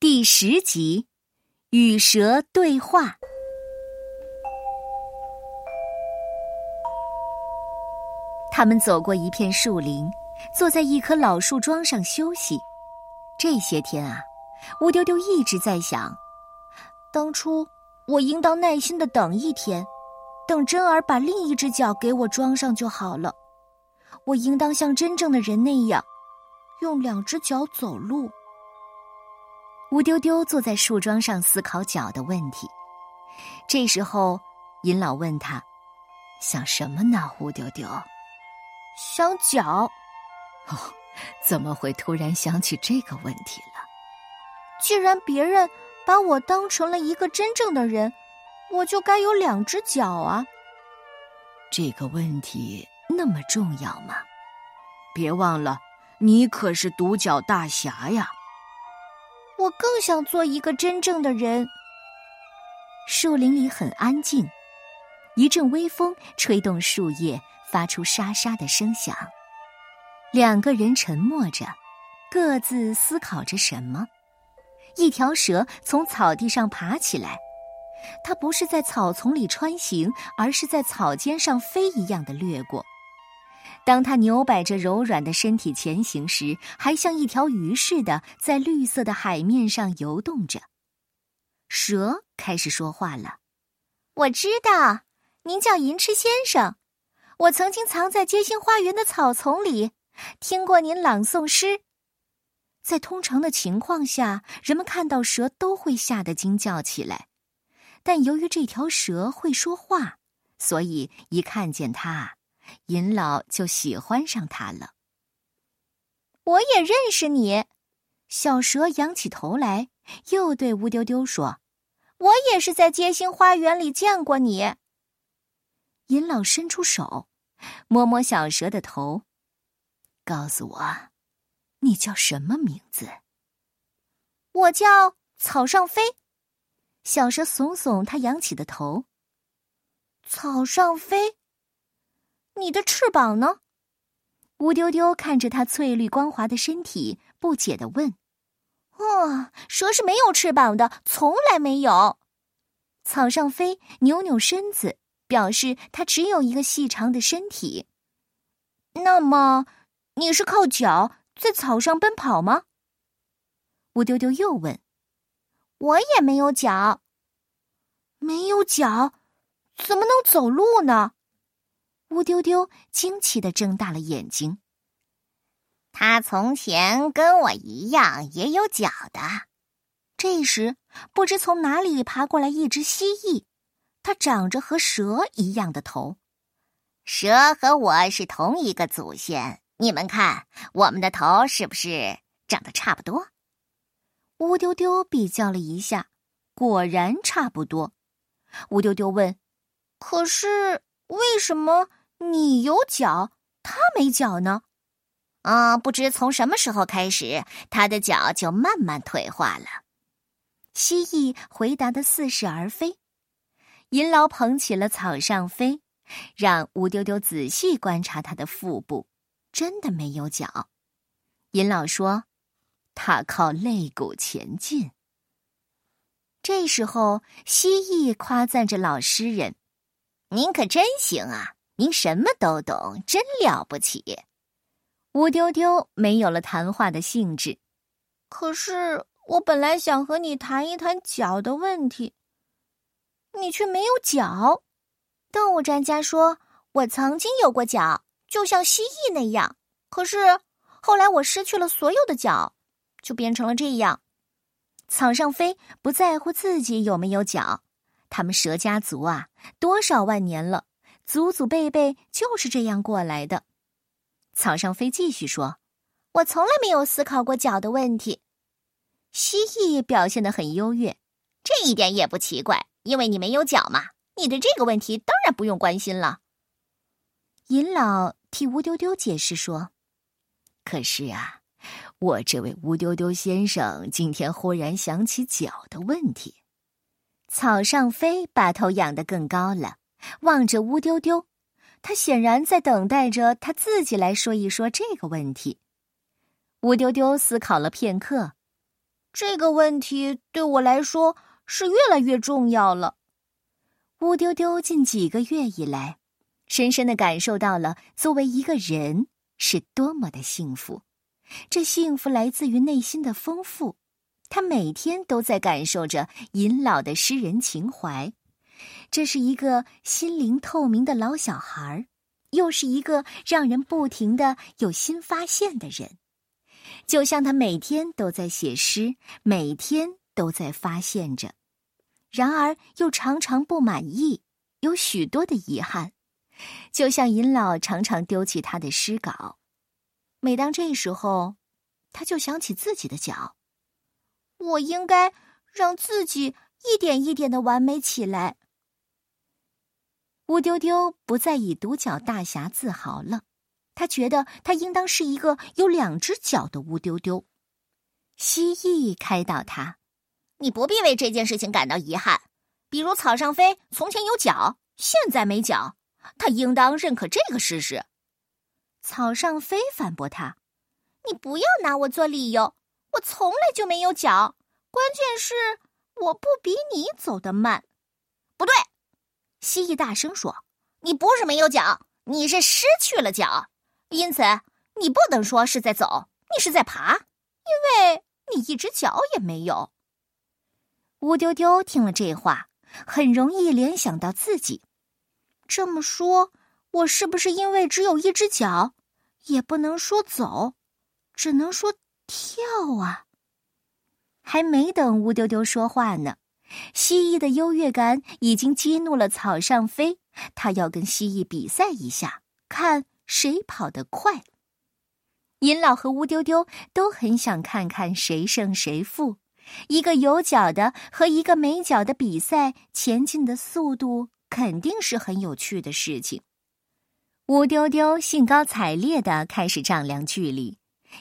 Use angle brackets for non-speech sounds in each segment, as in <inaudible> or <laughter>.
第十集，与蛇对话。他们走过一片树林，坐在一棵老树桩上休息。这些天啊，乌丢丢一直在想：当初我应当耐心的等一天，等真儿把另一只脚给我装上就好了。我应当像真正的人那样，用两只脚走路。乌丢丢坐在树桩上思考脚的问题。这时候，尹老问他：“想什么呢？”乌丢丢想脚。哦，怎么会突然想起这个问题了？既然别人把我当成了一个真正的人，我就该有两只脚啊。这个问题那么重要吗？别忘了，你可是独角大侠呀。我更想做一个真正的人。树林里很安静，一阵微风吹动树叶，发出沙沙的声响。两个人沉默着，各自思考着什么。一条蛇从草地上爬起来，它不是在草丛里穿行，而是在草尖上飞一样的掠过。当他扭摆着柔软的身体前行时，还像一条鱼似的在绿色的海面上游动着。蛇开始说话了：“我知道，您叫银翅先生。我曾经藏在街心花园的草丛里，听过您朗诵诗。在通常的情况下，人们看到蛇都会吓得惊叫起来，但由于这条蛇会说话，所以一看见它。”尹老就喜欢上他了。我也认识你，小蛇仰起头来，又对乌丢丢说：“我也是在街心花园里见过你。”尹老伸出手，摸摸小蛇的头，告诉我，你叫什么名字？我叫草上飞。小蛇耸耸它扬起的头，草上飞。你的翅膀呢？乌丢丢看着它翠绿光滑的身体，不解的问：“哦，蛇是没有翅膀的，从来没有。”草上飞扭扭身子，表示它只有一个细长的身体。那么，你是靠脚在草上奔跑吗？乌丢丢又问：“我也没有脚，没有脚，怎么能走路呢？”乌丢丢惊奇的睁大了眼睛。他从前跟我一样也有脚的。这时，不知从哪里爬过来一只蜥蜴，它长着和蛇一样的头。蛇和我是同一个祖先，你们看，我们的头是不是长得差不多？乌丢丢比较了一下，果然差不多。乌丢丢问：“可是为什么？”你有脚，他没脚呢。啊，不知从什么时候开始，他的脚就慢慢退化了。蜥蜴回答的似是而非。银老捧起了草上飞，让乌丢丢仔细观察他的腹部，真的没有脚。银老说：“他靠肋骨前进。”这时候，蜥蜴夸赞着老诗人：“您可真行啊！”您什么都懂，真了不起。乌丢丢没有了谈话的兴致。可是我本来想和你谈一谈脚的问题，你却没有脚。动物专家说我曾经有过脚，就像蜥蜴那样。可是后来我失去了所有的脚，就变成了这样。草上飞不在乎自己有没有脚，他们蛇家族啊，多少万年了。祖祖辈辈就是这样过来的。草上飞继续说：“我从来没有思考过脚的问题。”蜥蜴表现的很优越，这一点也不奇怪，因为你没有脚嘛。你的这个问题当然不用关心了。尹老替乌丢丢解释说：“可是啊，我这位乌丢丢先生今天忽然想起脚的问题。”草上飞把头仰得更高了。望着乌丢丢，他显然在等待着他自己来说一说这个问题。乌丢丢思考了片刻，这个问题对我来说是越来越重要了。乌丢丢近几个月以来，深深的感受到了作为一个人是多么的幸福。这幸福来自于内心的丰富。他每天都在感受着尹老的诗人情怀。这是一个心灵透明的老小孩又是一个让人不停的有新发现的人。就像他每天都在写诗，每天都在发现着，然而又常常不满意，有许多的遗憾。就像尹老常常丢弃他的诗稿，每当这时候，他就想起自己的脚。我应该让自己一点一点的完美起来。乌丢丢不再以独角大侠自豪了。他觉得他应当是一个有两只脚的乌丢丢。蜥蜴开导他：“你不必为这件事情感到遗憾。比如草上飞从前有脚，现在没脚，他应当认可这个事实。”草上飞反驳他：“你不要拿我做理由，我从来就没有脚。关键是我不比你走得慢。”不对，蜥蜴大声说：“你不是没有脚，你是失去了脚。”因此，你不能说是在走，你是在爬，因为你一只脚也没有。乌丢丢听了这话，很容易联想到自己。这么说，我是不是因为只有一只脚，也不能说走，只能说跳啊？还没等乌丢丢说话呢，蜥蜴的优越感已经激怒了草上飞，他要跟蜥蜴比赛一下，看。谁跑得快？尹老和乌丢丢都很想看看谁胜谁负。一个有脚的和一个没脚的比赛，前进的速度肯定是很有趣的事情。乌丢丢兴高采烈的开始丈量距离，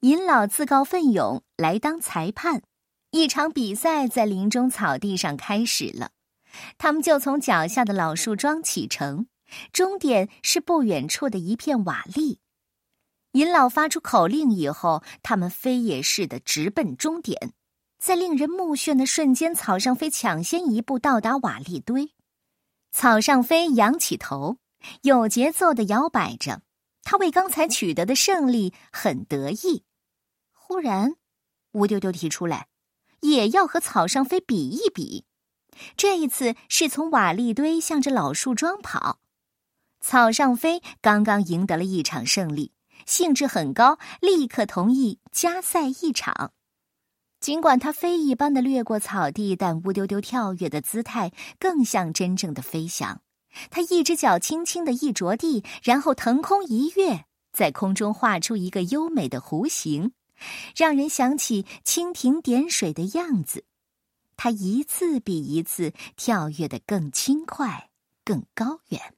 尹老自告奋勇来当裁判。一场比赛在林中草地上开始了，他们就从脚下的老树桩启程。终点是不远处的一片瓦砾。尹老发出口令以后，他们飞也似的直奔终点。在令人目眩的瞬间，草上飞抢先一步到达瓦砾堆。草上飞仰起头，有节奏的摇摆着，他为刚才取得的胜利很得意。忽然，乌丢丢提出来，也要和草上飞比一比。这一次是从瓦砾堆向着老树桩跑。草上飞刚刚赢得了一场胜利，兴致很高，立刻同意加赛一场。尽管他飞一般的掠过草地，但乌丢丢跳跃的姿态更像真正的飞翔。他一只脚轻轻的一着地，然后腾空一跃，在空中画出一个优美的弧形，让人想起蜻蜓点水的样子。它一次比一次跳跃得更轻快、更高远。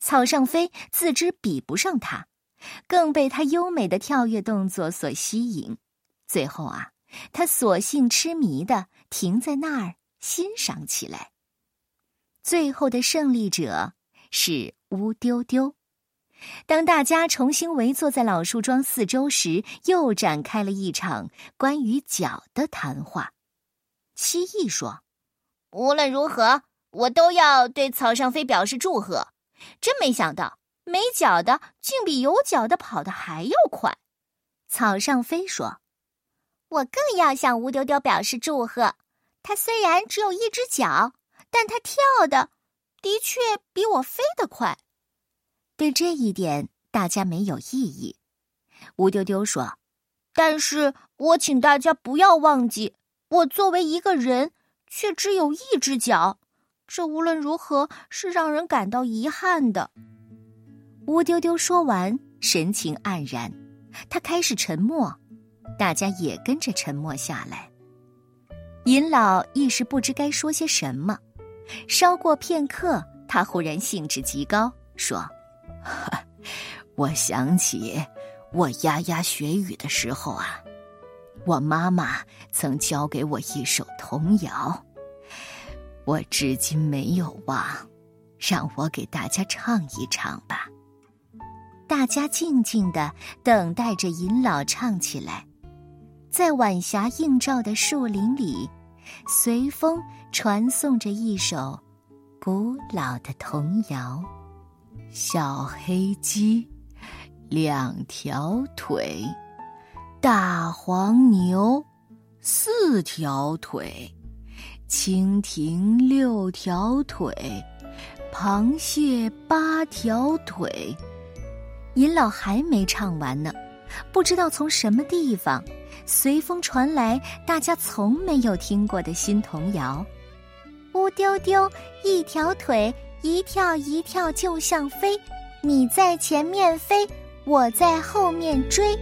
草上飞自知比不上它，更被它优美的跳跃动作所吸引。最后啊，它索性痴迷的停在那儿欣赏起来。最后的胜利者是乌丢丢。当大家重新围坐在老树桩四周时，又展开了一场关于脚的谈话。蜥蜴说：“无论如何，我都要对草上飞表示祝贺。”真没想到，没脚的竟比有脚的跑得还要快。草上飞说：“我更要向乌丢丢表示祝贺。他虽然只有一只脚，但他跳的的确比我飞得快。”对这一点，大家没有异议。乌丢丢说：“但是我请大家不要忘记，我作为一个人，却只有一只脚。”这无论如何是让人感到遗憾的。乌丢丢说完，神情黯然，他开始沉默，大家也跟着沉默下来。尹老一时不知该说些什么，稍过片刻，他忽然兴致极高，说：“ <laughs> 我想起我牙牙学语的时候啊，我妈妈曾教给我一首童谣。”我至今没有忘，让我给大家唱一唱吧。大家静静的等待着尹老唱起来。在晚霞映照的树林里，随风传颂着一首古老的童谣：小黑鸡，两条腿；大黄牛，四条腿；蜻蜓六条腿；螃蟹八条腿。尹老还没唱完呢，不知道从什么地方，随风传来大家从没有听过的新童谣：乌丢丢一条腿，一跳一跳就像飞，你在前面飞，我在后面追。